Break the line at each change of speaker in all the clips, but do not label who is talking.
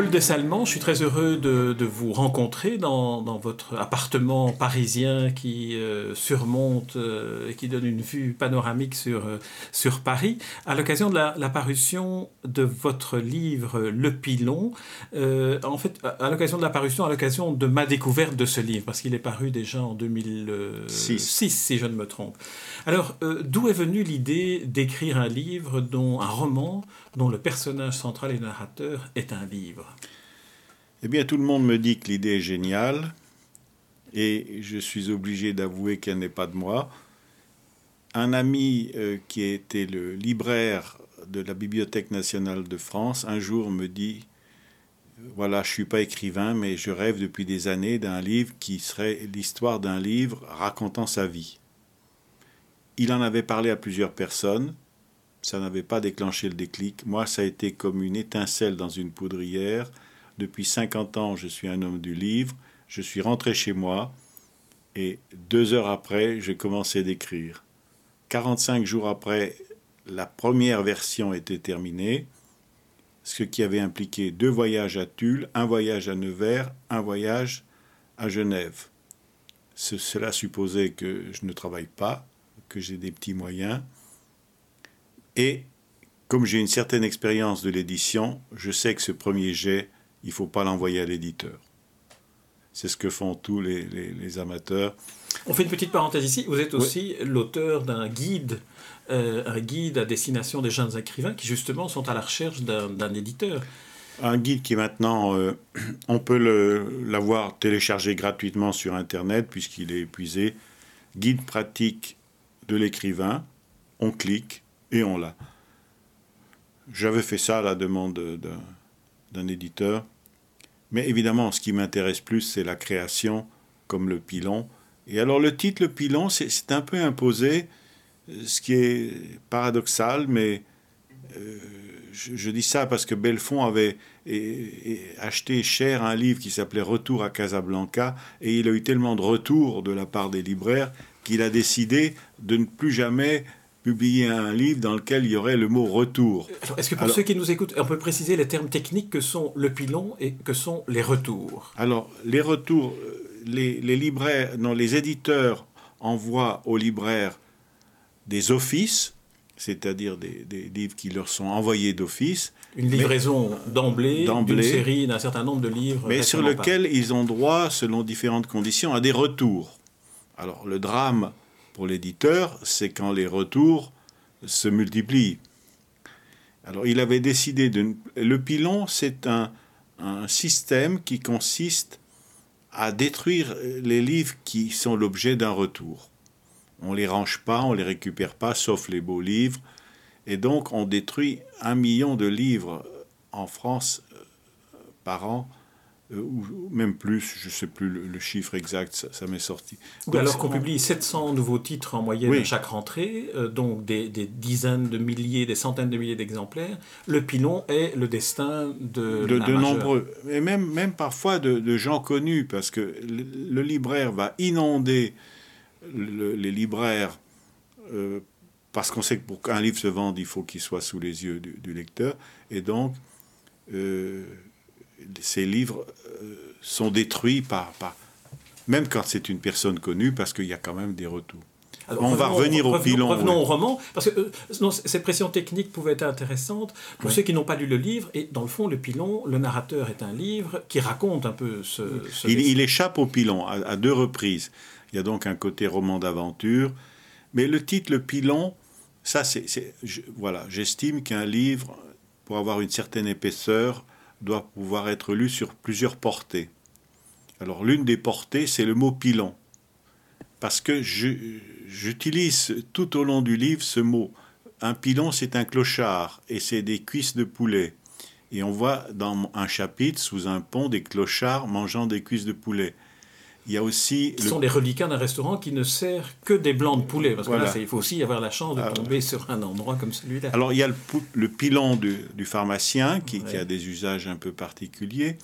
Paul Dessalmans, je suis très heureux de, vous rencontrer dans, votre appartement parisien qui euh, surmonte euh, et qui donne une vue panoramique sur, euh, sur Paris, à l'occasion de la, parution de votre livre Le Pilon. en fait, à, l'occasion de la parution, à l'occasion de ma découverte de ce livre, parce qu'il est paru déjà en 2006, si je ne me trompe. Alors, d'où est venue l'idée d'écrire un livre, dont un roman, dont le personnage central et narrateur est un livre
Eh bien, tout le monde me dit que l'idée est géniale, et je suis obligé d'avouer qu'elle n'est pas de moi. Un ami euh, qui était le libraire de la Bibliothèque nationale de France, un jour me dit voilà, je ne suis pas écrivain, mais je rêve depuis des années d'un livre qui serait l'histoire d'un livre racontant sa vie. Il en avait parlé à plusieurs personnes, ça n'avait pas déclenché le déclic. Moi, ça a été comme une étincelle dans une poudrière. Depuis 50 ans, je suis un homme du livre. Je suis rentré chez moi et deux heures après, j'ai commencé d'écrire. 45 jours après, la première version était terminée, ce qui avait impliqué deux voyages à Tulle, un voyage à Nevers, un voyage à Genève. cela supposait que je ne travaille pas, que j'ai des petits moyens. Et comme j'ai une certaine expérience de l'édition, je sais que ce premier jet, il ne faut pas l'envoyer à l'éditeur. C'est ce que font tous les, amateurs.
On fait une petite parenthèse ici. Vous êtes aussi l'auteur d'un guide, euh, un guide à destination des jeunes écrivains qui justement sont à la recherche d'un éditeur.
Un guide qui maintenant, euh, on peut l'avoir téléchargé gratuitement sur Internet puisqu'il est épuisé. Guide pratique de l'écrivain. On clique, et on l'a. J'avais fait ça à la demande d'un éditeur. Mais évidemment, ce qui m'intéresse plus, c'est la création, comme le pilon. Et alors le titre, le pilon, c'est un peu imposé, ce qui est paradoxal, mais euh, je, dis ça parce que Belfond avait acheté cher un livre qui s'appelait Retour à Casablanca, et il a eu tellement de retours de la part des libraires qu'il a décidé de ne plus jamais publier un livre dans lequel il y aurait le mot retour.
Est-ce que pour ceux qui nous écoutent, on peut préciser les termes techniques que sont le pilon et que sont les retours?
Alors, les retours, euh, les, libraires, non, les éditeurs envoient aux libraires des offices, c'est-à-dire des, livres qui leur sont envoyés d'office.
Une livraison d'emblée d'une série d'un certain nombre de livres.
Mais sur lequel ils ont droit, selon différentes conditions, à des retours. Alors, le drame l'éditeur, c'est quand les retours se multiplient. Alors il avait décidé de... Le pilon, c'est un, système qui consiste à détruire les livres qui sont l'objet d'un retour. On les range pas, on les récupère pas, sauf les beaux livres. Et donc on détruit un million de livres en France euh, par an ou même plus, je ne sais plus le, chiffre exact, ça, m'est sorti.
alors qu'on publie 700 nouveaux titres en moyenne à chaque rentrée, euh, donc des, dizaines de milliers, des centaines de milliers d'exemplaires, le pilon est le destin de,
de, de nombreux, et même, même parfois de, gens connus, parce que le, libraire va inonder les libraires, euh, parce qu'on sait que pour qu'un livre se vende, il faut qu'il soit sous les yeux du, lecteur, et donc ces livres euh, sont détruits par, même quand c'est une personne connue, parce qu'il y a quand même des retours. on va revenir au pilon.
Revenons au roman, parce que euh, ces pressions techniques pouvaient être intéressantes pour ceux qui n'ont pas lu le livre. Et dans le fond, le pilon, le narrateur est un livre qui raconte un peu ce.
il, échappe au pilon à, deux reprises. Il y a donc un côté roman d'aventure. Mais le titre, le pilon, ça, c'est. Voilà, j'estime qu'un livre, pour avoir une certaine épaisseur, doit pouvoir être lu sur plusieurs portées. Alors l'une des portées, c'est le mot pilon. Parce que j'utilise tout au long du livre ce mot. Un pilon, c'est un clochard et c'est des cuisses de poulet. Et on voit dans un chapitre, sous un pont, des clochards mangeant des cuisses de poulet. Il y a aussi.
Ce sont des reliquats d'un restaurant qui ne sert que des blancs de poulet. Parce que là, il faut aussi avoir la chance de ah tomber sur un endroit comme celui-là.
Alors, il y a le, pilon du, pharmacien qui, a des usages un peu particuliers.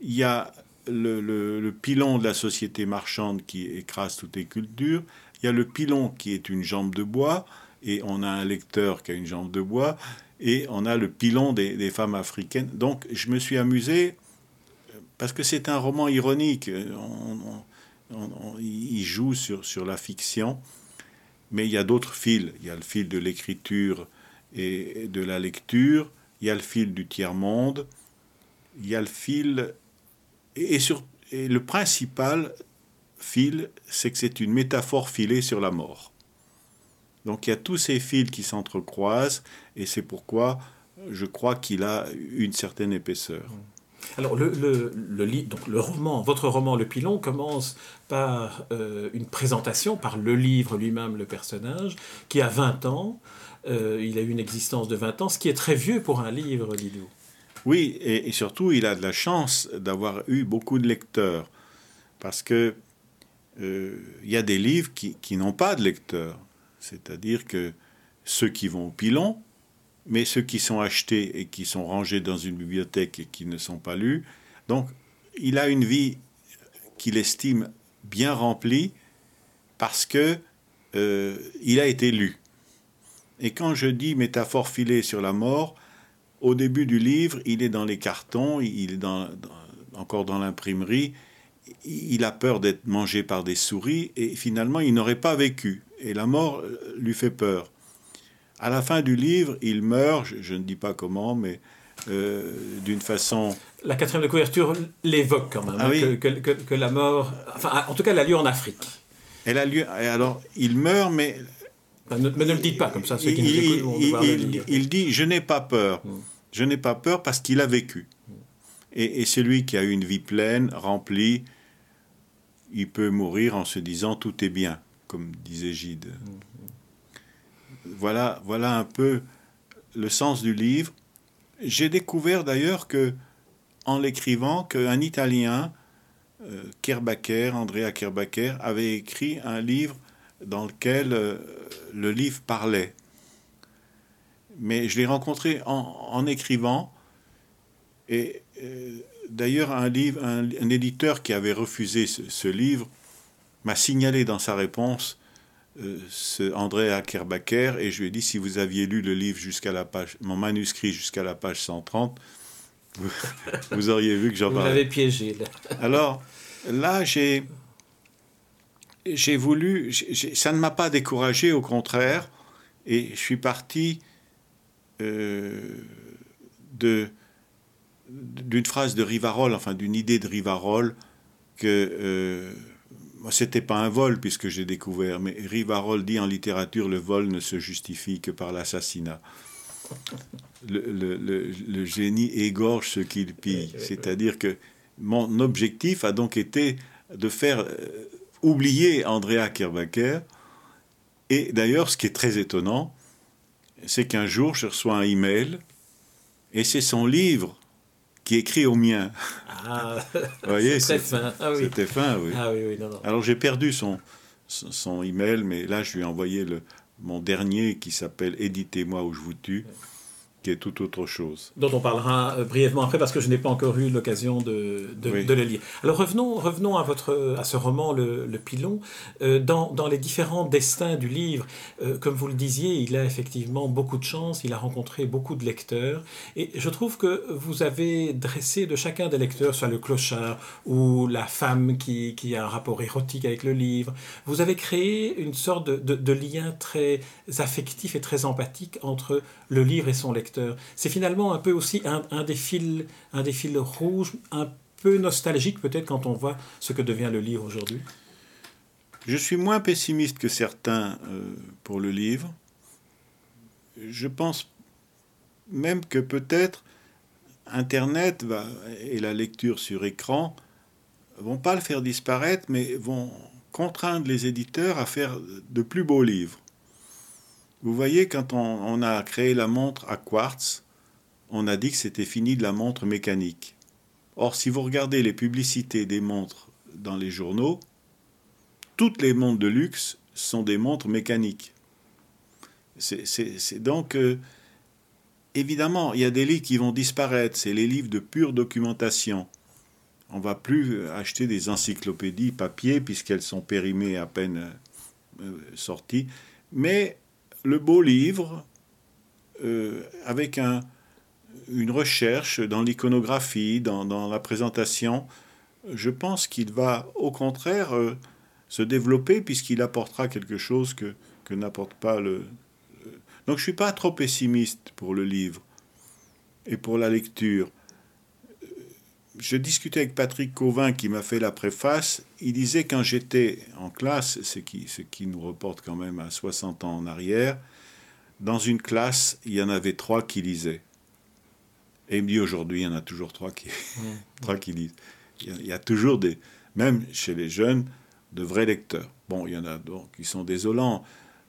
Il y a le, pilon de la société marchande qui écrase toutes les cultures, il y a le pilon qui est une jambe de bois, et on a un lecteur qui a une jambe de bois, et on a le pilon des, femmes africaines. Donc je me suis amusé, parce que c'est un roman ironique, il joue sur, la fiction, mais il y a d'autres fils. Il y a le fil de l'écriture et de la lecture, il y a le fil du tiers-monde, il y a le fil... Et, et le principal fil, c'est que c'est une métaphore filée sur la mort. Donc il y a tous ces fils qui s'entrecroisent, et c'est pourquoi je crois qu'il a une certaine épaisseur.
Alors le, le, donc le roman, votre roman Le Pilon commence par euh, une présentation, par le livre lui-même, le personnage, qui a 20 ans. Euh, il a eu une existence de 20 ans, ce qui est très vieux pour un livre, Lidou.
Oui, et, surtout, il a de la chance d'avoir eu beaucoup de lecteurs. Parce que euh, il y a des livres qui, qui n'ont pas de lecteurs. C'est-à-dire que ceux qui vont au pilon, mais ceux qui sont achetés et qui sont rangés dans une bibliothèque et qui ne sont pas lus. Donc, il a une vie qu'il estime bien remplie parce que euh, il a été lu. Et quand je dis métaphore filée sur la mort, au début du livre, il est dans les cartons, il est encore dans l'imprimerie, il a peur d'être mangé par des souris et finalement il n'aurait pas vécu. Et la mort euh, lui fait peur. À la fin du livre, il meurt, je, ne dis pas comment, mais euh, d'une façon...
La quatrième de couverture l'évoque quand même, ah hein, que, la mort... Enfin, en tout cas, elle a lieu en Afrique.
Elle a lieu... Alors, il meurt, mais...
mais ne le dites pas comme ça, ceux qui
il, nous écoutent il, il, dit, je n'ai pas peur. Hmm. Je n'ai pas peur parce qu'il a vécu. Et, et celui qui a eu une vie pleine, remplie, il peut mourir en se disant tout est bien, comme disait Gide. Voilà, voilà un peu le sens du livre. J'ai découvert d'ailleurs que, en l'écrivant, qu'un Italien, euh, Andrea Kerbacher, avait écrit un livre dans lequel euh, le livre parlait mais je l'ai rencontré en, écrivant. Et euh, d'ailleurs, un, un, éditeur qui avait refusé ce, livre m'a signalé dans sa réponse euh, ce André Ackerbacher et je lui ai dit si vous aviez lu le livre jusqu'à la page, mon manuscrit jusqu'à la page 130, vous, auriez vu que j'en parlais.
Vous l'avez piégé.
Alors là, j'ai j'ai voulu, ça ne m'a pas découragé, au contraire, et je suis parti euh, de d'une phrase de Rivarol, enfin d'une idée de Rivarol, que euh, c'était pas un vol puisque j'ai découvert, mais Rivarol dit en littérature le vol ne se justifie que par l'assassinat. Le, génie égorge ce qu'il pille. C'est-à-dire que mon objectif a donc été de faire euh, oublier Andrea Kerbacher. Et d'ailleurs, ce qui est très étonnant, c'est qu'un jour, je reçois un email et c'est son livre qui écrit au mien.
Ah, voyez, c'était fin.
Ah c'était fin, oui.
Ah, oui, oui non, non.
Alors j'ai perdu son, son email, mais là, je lui ai envoyé le, mon dernier qui s'appelle Éditez-moi ou je vous tue qui est tout autre chose.
Dont on parlera euh, brièvement après parce que je n'ai pas encore eu l'occasion de, de, le lire. Alors revenons, revenons à, votre, à ce roman, Le, le Pilon. Euh, dans, dans, les différents destins du livre, euh, comme vous le disiez, il a effectivement beaucoup de chance, il a rencontré beaucoup de lecteurs. Et je trouve que vous avez dressé de chacun des lecteurs, soit le clochard ou la femme qui, qui a un rapport érotique avec le livre, vous avez créé une sorte de, de lien très affectif et très empathique entre le livre et son lecteur. C'est finalement un peu aussi un, un des fils rouges, un peu nostalgique peut-être quand on voit ce que devient le livre aujourd'hui.
Je suis moins pessimiste que certains euh, pour le livre. Je pense même que peut-être Internet va, et la lecture sur écran vont pas le faire disparaître, mais vont contraindre les éditeurs à faire de plus beaux livres. Vous voyez, quand on, a créé la montre à quartz, on a dit que c'était fini de la montre mécanique. Or, si vous regardez les publicités des montres dans les journaux, toutes les montres de luxe sont des montres mécaniques. C'est donc... Euh, évidemment, il y a des livres qui vont disparaître, c'est les livres de pure documentation. On va plus acheter des encyclopédies papier puisqu'elles sont périmées à peine euh, sorties. Mais le beau livre, euh, avec un, une recherche dans l'iconographie, dans, la présentation, je pense qu'il va au contraire euh, se développer puisqu'il apportera quelque chose que, que n'apporte pas le... Donc je ne suis pas trop pessimiste pour le livre et pour la lecture. Je discutais avec Patrick Cauvin qui m'a fait la préface. Il disait quand j'étais en classe, ce qui, ce qui nous reporte quand même à 60 ans en arrière, dans une classe, il y en avait trois qui lisaient. Et il me dit aujourd'hui, il y en a toujours trois qui, trois qui lisent. Il y, a, toujours des, même chez les jeunes, de vrais lecteurs. Bon, il y en a donc qui sont désolants,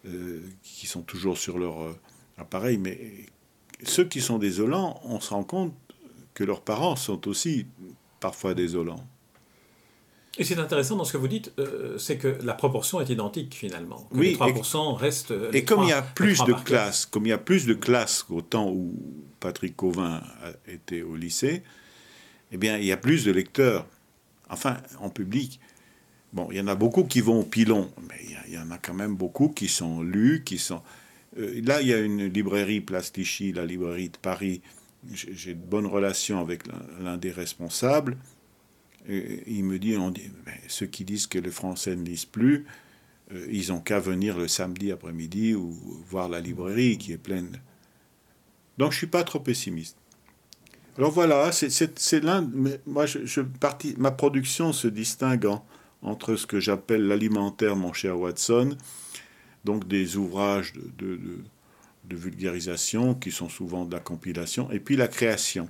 euh, qui sont toujours sur leur euh, appareil, mais ceux qui sont désolants, on se rend compte que leurs parents sont aussi parfois désolants.
Et c'est intéressant dans ce que vous dites, euh, c'est que la proportion est identique finalement. oui, les 3% restent.
et comme il y a plus de classes, comme il y a plus de classes qu'au temps où Patrick Cauvin était au lycée, eh bien, il y a plus de lecteurs. Enfin, en public. Bon, il y en a beaucoup qui vont au pilon, mais il y, en a quand même beaucoup qui sont lus, qui sont. Euh, là, il y a une librairie Place la librairie de Paris. J'ai de bonnes relations avec l'un des responsables il me dit, on dit ceux qui disent que les Français ne lisent plus, euh, ils ont qu'à venir le samedi après-midi ou voir la librairie qui est pleine. Donc je suis pas trop pessimiste. Alors voilà, c'est l'un. Moi, ma production se distingue entre ce que j'appelle l'alimentaire, mon cher Watson, donc des ouvrages de, vulgarisation qui sont souvent de la compilation, et puis la création.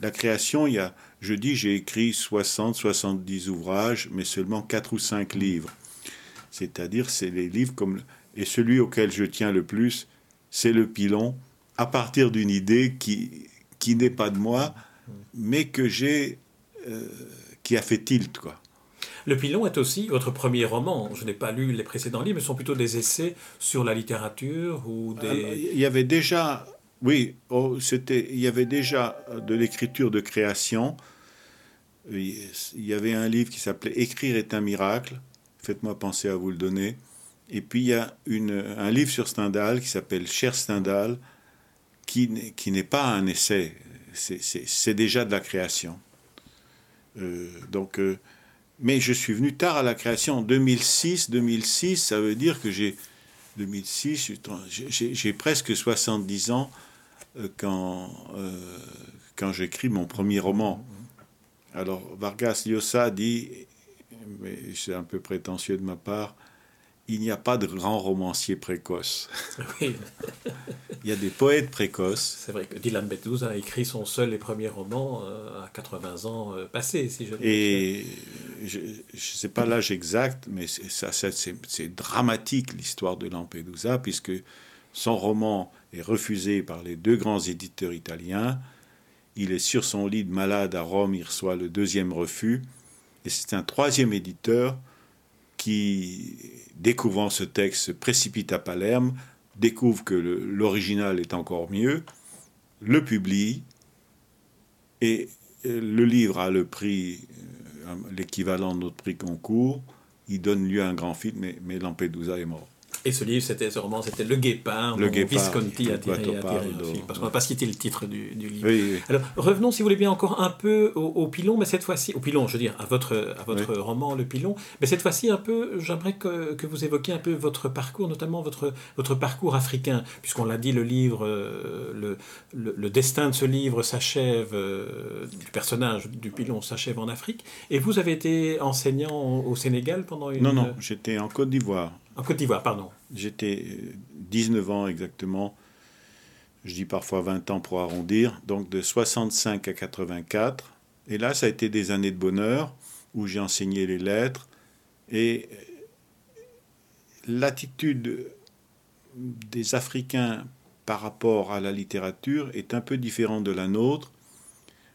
La création, il y a je dis j'ai écrit 60, 70 ouvrages, mais seulement 4 ou 5 livres. C'est-à-dire, c'est les livres comme. Et celui auquel je tiens le plus, c'est le pilon, à partir d'une idée qui, qui n'est pas de moi, mais que j'ai. Euh, qui a fait tilt, quoi.
Le Pilon est aussi votre premier roman. Je n'ai pas lu les précédents livres, mais ce sont plutôt des essais sur la littérature ou des.
Il y avait déjà, oui, oh, c'était, il y avait déjà de l'écriture de création il y avait un livre qui s'appelait Écrire est un miracle. Faites-moi penser à vous le donner. Et puis il y a une, un livre sur Stendhal qui s'appelle Cher Stendhal, qui, qui n'est pas un essai, c'est déjà de la création. Euh, donc, euh, mais je suis venu tard à la création en 2006. 2006, ça veut dire que j'ai 2006, j'ai presque 70 ans euh, quand, quand j'écris mon premier roman. Alors Vargas Llosa dit, mais c'est un peu prétentieux de ma part, il n'y a pas de grand romancier précoce. il y a des poètes précoces.
C'est vrai que Dylan Beddoes a écrit son seul et premier roman euh, à 80 ans euh, passés, si je
Et je ne sais pas l'âge exact, mais c'est dramatique l'histoire de Lampedusa, puisque son roman est refusé par les deux grands éditeurs italiens. Il est sur son lit de malade à Rome, il reçoit le deuxième refus. Et c'est un troisième éditeur qui, découvrant ce texte, se précipite à Palerme, découvre que l'original est encore mieux, le publie, et euh, le livre a le prix, euh, l'équivalent de notre prix concours, il donne lieu à un grand film, mais, mais Lampedusa est mort.
Et ce livre, c'était ce roman, c'était Le Guépard, le Guépard, Visconti a tiré, parce qu'on n'a pas cité le titre du, livre. Alors, revenons, si vous voulez bien, encore un peu au, pilon, mais cette fois-ci, au pilon, je veux dire, à votre, à votre roman, Le Pilon, mais cette fois-ci, un peu, j'aimerais que, que, vous évoquiez un peu votre parcours, notamment votre, votre parcours africain, puisqu'on l'a dit, le livre, euh, le, le, destin de ce livre s'achève, euh, du personnage du pilon s'achève en Afrique, et vous avez été enseignant au, au Sénégal pendant une...
Non, non, j'étais en Côte d'Ivoire.
En Côte d'Ivoire, pardon.
J'étais 19 ans exactement. Je dis parfois 20 ans pour arrondir. Donc de 65 à 84. Et là, ça a été des années de bonheur où j'ai enseigné les lettres. Et l'attitude des Africains par rapport à la littérature est un peu différente de la nôtre.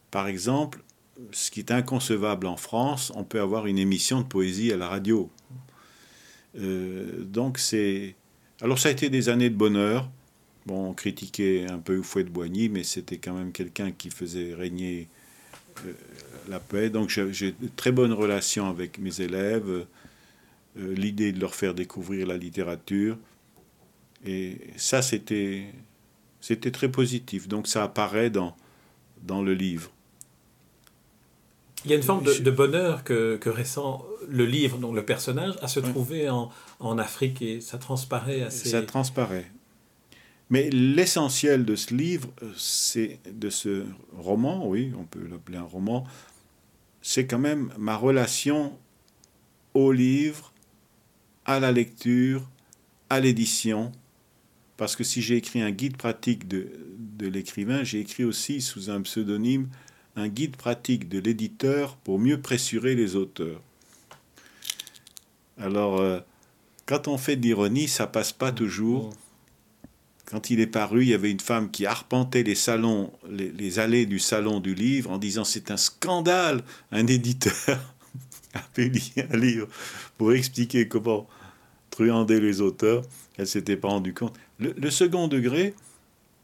Par exemple, ce qui est inconcevable en France, on peut avoir une émission de poésie à la radio. Euh, donc c'est... Alors ça a été des années de bonheur. Bon, on critiquait un peu Fouet de Boigny, mais c'était quand même quelqu'un qui faisait régner la paix. Donc j'ai de très bonnes relations avec mes élèves, l'idée de leur faire découvrir la littérature. Et ça, c'était, c'était très positif. Donc ça apparaît dans, dans le livre.
Il y a une forme de, bonheur que, que, ressent le livre, donc le personnage, à se trouver en, en, Afrique et ça transparaît assez.
Ça transparaît. Mais l'essentiel de ce livre, c'est de ce roman, oui, on peut l'appeler un roman, c'est quand même ma relation au livre, à la lecture, à l'édition. Parce que si j'ai écrit un guide pratique de, de l'écrivain, j'ai écrit aussi sous un pseudonyme un guide pratique de l'éditeur pour mieux pressurer les auteurs. Alors, euh, quand on fait de l'ironie, ça passe pas toujours. Quand il est paru, il y avait une femme qui arpentait les salons, les, allées du salon du livre en disant c'est un scandale. Un éditeur a publié un livre pour expliquer comment truander les auteurs. Elle s'était pas rendue compte. le second degré,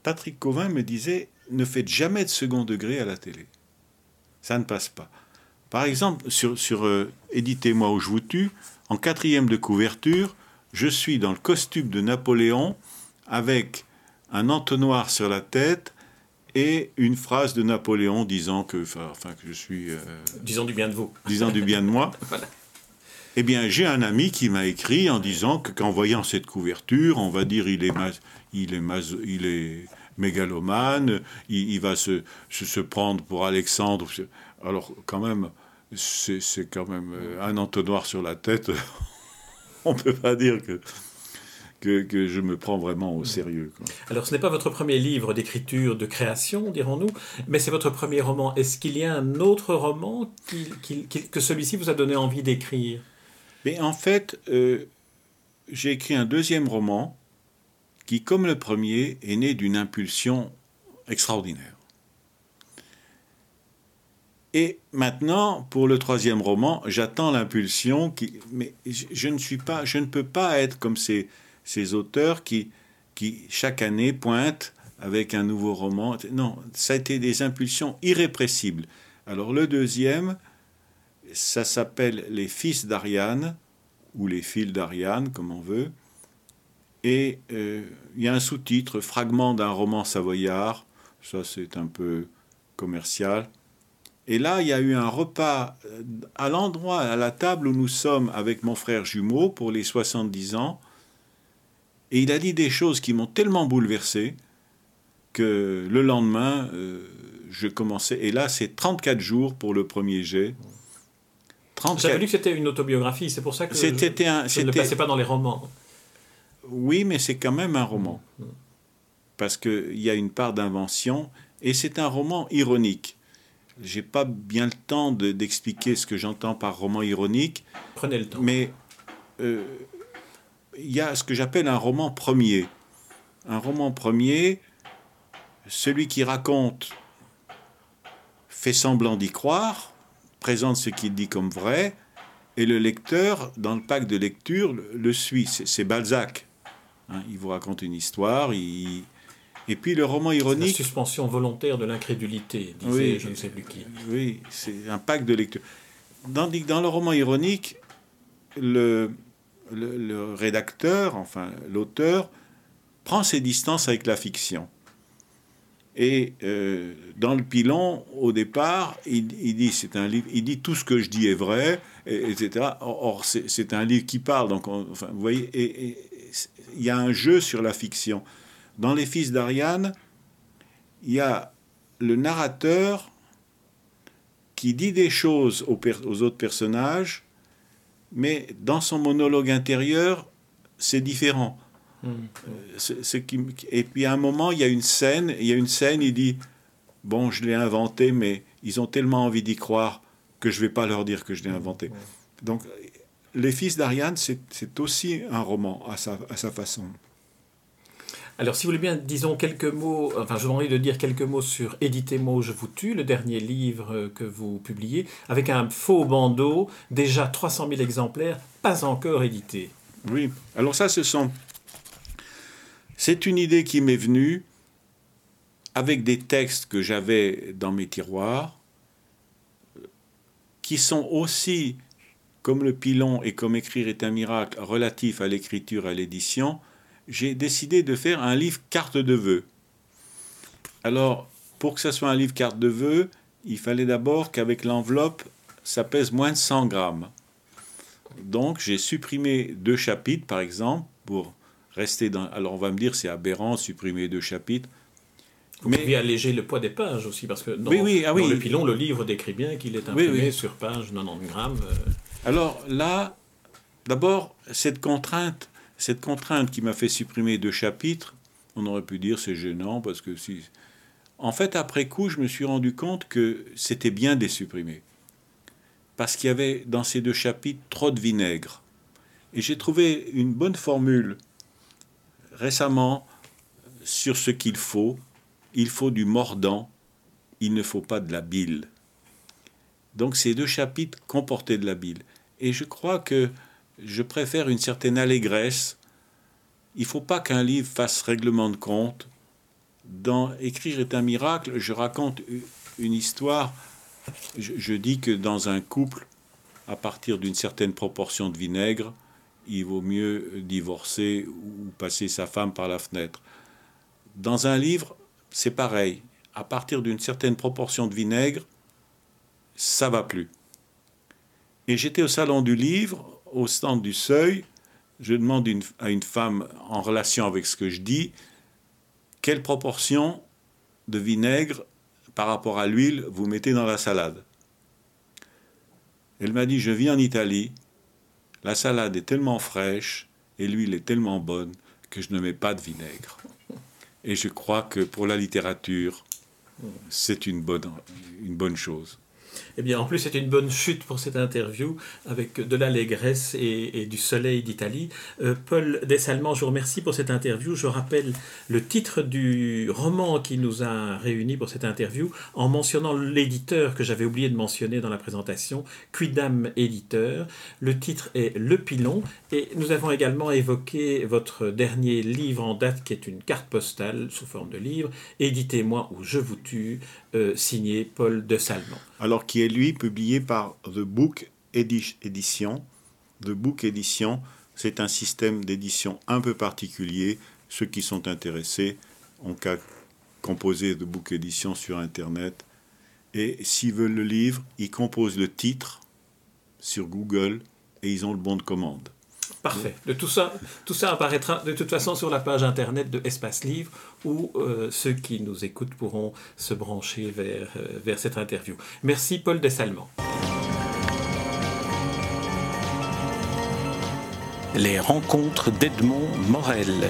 Patrick Covin me disait ne faites jamais de second degré à la télé. Ça ne passe pas. Par exemple, sur, sur euh, Éditez-moi ou je vous tue, en quatrième de couverture, je suis dans le costume de Napoléon avec un entonnoir sur la tête et une phrase de Napoléon disant que, enfin, que je suis. Euh,
disant du bien de vous.
Disant du bien de moi. Eh bien, j'ai un ami qui m'a écrit en disant que qu'en voyant cette couverture, on va dire il est, il est, il est mégalomane, il, va se, se, prendre pour Alexandre. Alors quand même, c'est quand même euh, un entonnoir sur la tête. On ne peut pas dire que, que, que, je me prends vraiment au sérieux.
Alors ce n'est pas votre premier livre d'écriture, de création, dirons-nous, mais c'est votre premier roman. Est-ce qu'il y a un autre roman qui, que celui-ci vous a donné envie d'écrire?
Mais en fait, euh, j'ai écrit un deuxième roman qui, comme le premier, est né d'une impulsion extraordinaire. Et maintenant, pour le troisième roman, j'attends l'impulsion. Qui, mais je, ne suis pas, je ne peux pas être comme ces, ces auteurs qui, qui chaque année pointent avec un nouveau roman. Non, ça a été des impulsions irrépressibles. Alors le deuxième, ça s'appelle Les Fils d'Ariane ou Les Fils d'Ariane, comme on veut. Et euh, il y a un sous-titre, Fragment d'un roman savoyard. Ça, c'est un peu commercial. Et là, il y a eu un repas euh, à l'endroit, à la table où nous sommes avec mon frère jumeau pour les 70 ans. Et il a dit des choses qui m'ont tellement bouleversé que le lendemain, euh, je commençais. Et là, c'est 34 jours pour le premier jet.
34... J'avais lu que c'était une autobiographie, c'est pour ça que je, je ne passais pas dans les romans.
Oui, mais c'est quand même un roman. Parce qu'il y a une part d'invention, et c'est un roman ironique. J'ai pas bien le temps d'expliquer ce que j'entends par roman ironique.
Prenez le temps.
Mais euh, il y a ce que j'appelle un roman premier. Un roman premier, celui qui raconte fait semblant d'y croire, présente ce qu'il dit comme vrai, et le lecteur, dans le pack de lecture, le suit. C'est Balzac. Hein, il vous raconte une histoire. Il... Et puis le roman ironique.
La suspension volontaire de l'incrédulité, disait je ne sais plus qui.
Oui, c'est un pacte de lecture. Dans, dans le roman ironique, le, le, rédacteur, enfin l'auteur, prend ses distances avec la fiction. Et euh, dans le pilon, au départ, il, dit c'est un livre, il dit tout ce que je dis est vrai, etc. Or, c'est un livre qui parle, donc enfin, vous voyez, et, il y a un jeu sur la fiction. Dans Les Fils d'Ariane, il y a le narrateur qui dit des choses aux, autres personnages, mais dans son monologue intérieur, c'est différent. Hmm. Euh, qui, et puis à un moment, il y a une scène, il y a une scène, il dit Bon, je l'ai inventé, mais ils ont tellement envie d'y croire que je ne vais pas leur dire que je l'ai inventé. Donc les Fils d'Ariane, c'est aussi un roman à sa, façon.
Alors, si vous voulez bien, disons quelques mots, enfin, je vous envie de dire quelques mots sur Éditez-moi je vous tue, le dernier livre que vous publiez, avec un faux bandeau, déjà 300 000 exemplaires, pas encore édité.
Oui, alors ça, ce sont. C'est une idée qui m'est venue avec des textes que j'avais dans mes tiroirs qui sont aussi, comme le pilon et comme écrire est un miracle, relatifs à l'écriture, à l'édition, j'ai décidé de faire un livre carte de vœux. Alors, pour que ça soit un livre carte de vœux, il fallait d'abord qu'avec l'enveloppe, ça pèse moins de 100 grammes. Donc, j'ai supprimé deux chapitres, par exemple, pour rester dans. Alors, on va me dire c'est aberrant, supprimer deux chapitres.
Vous mais... alléger le poids des pages aussi, parce que dans,
oui, ah
le pilon, le livre décrit bien qu'il est imprimé sur page 90 grammes. Euh.
Alors là, d'abord, cette contrainte, cette contrainte qui m'a fait supprimer deux chapitres, on aurait pu dire c'est gênant, parce que si. En fait, après coup, je me suis rendu compte que c'était bien de les supprimer. Parce qu'il y avait dans ces deux chapitres trop de vinaigre. Et j'ai trouvé une bonne formule récemment sur ce qu'il faut il faut du mordant, il ne faut pas de la bile. Donc ces deux chapitres comportaient de la bile. Et je crois que je préfère une certaine allégresse. Il ne faut pas qu'un livre fasse règlement de compte. Dans Écrire est un miracle, je raconte une histoire. Je, dis que dans un couple, à partir d'une certaine proportion de vinaigre, il vaut mieux divorcer ou passer sa femme par la fenêtre. Dans un livre, c'est pareil. À partir d'une certaine proportion de vinaigre, ça va plus. Et j'étais au salon du livre, au stand du seuil. Je demande à une femme en relation avec ce que je dis, quelle proportion de vinaigre par rapport à l'huile vous mettez dans la salade? Elle m'a dit, je vis en Italie, la salade est tellement fraîche et l'huile est tellement bonne que je ne mets pas de vinaigre. Et je crois que pour la littérature, c'est une bonne, une bonne chose.
Eh bien, en plus, c'est une bonne chute pour cette interview avec de l'allégresse et, du soleil d'Italie. Euh, Paul Dessalmans, je vous remercie pour cette interview. Je rappelle le titre du roman qui nous a réunis pour cette interview en mentionnant l'éditeur que j'avais oublié de mentionner dans la présentation, Quidam Éditeur. Le titre est Le Pilon et nous avons également évoqué votre dernier livre en date qui est une carte postale sous forme de livre, Éditez-moi ou je vous tue, euh, signé Paul Dessalmans
alors qui est lui publié par The Book Edition. The Book Edition, c'est un système d'édition un peu particulier. Ceux qui sont intéressés ont qu'à composer The Book Edition sur Internet. Et s'ils veulent le livre, ils composent le titre sur Google et ils ont le bon de commande.
Parfait. De tout ça, tout ça apparaîtra de toute façon sur la page internet de Espace Livre où euh, ceux qui nous écoutent pourront se brancher vers, euh, vers cette interview. Merci Paul Dessalmans.
Les rencontres d'Edmond Morel.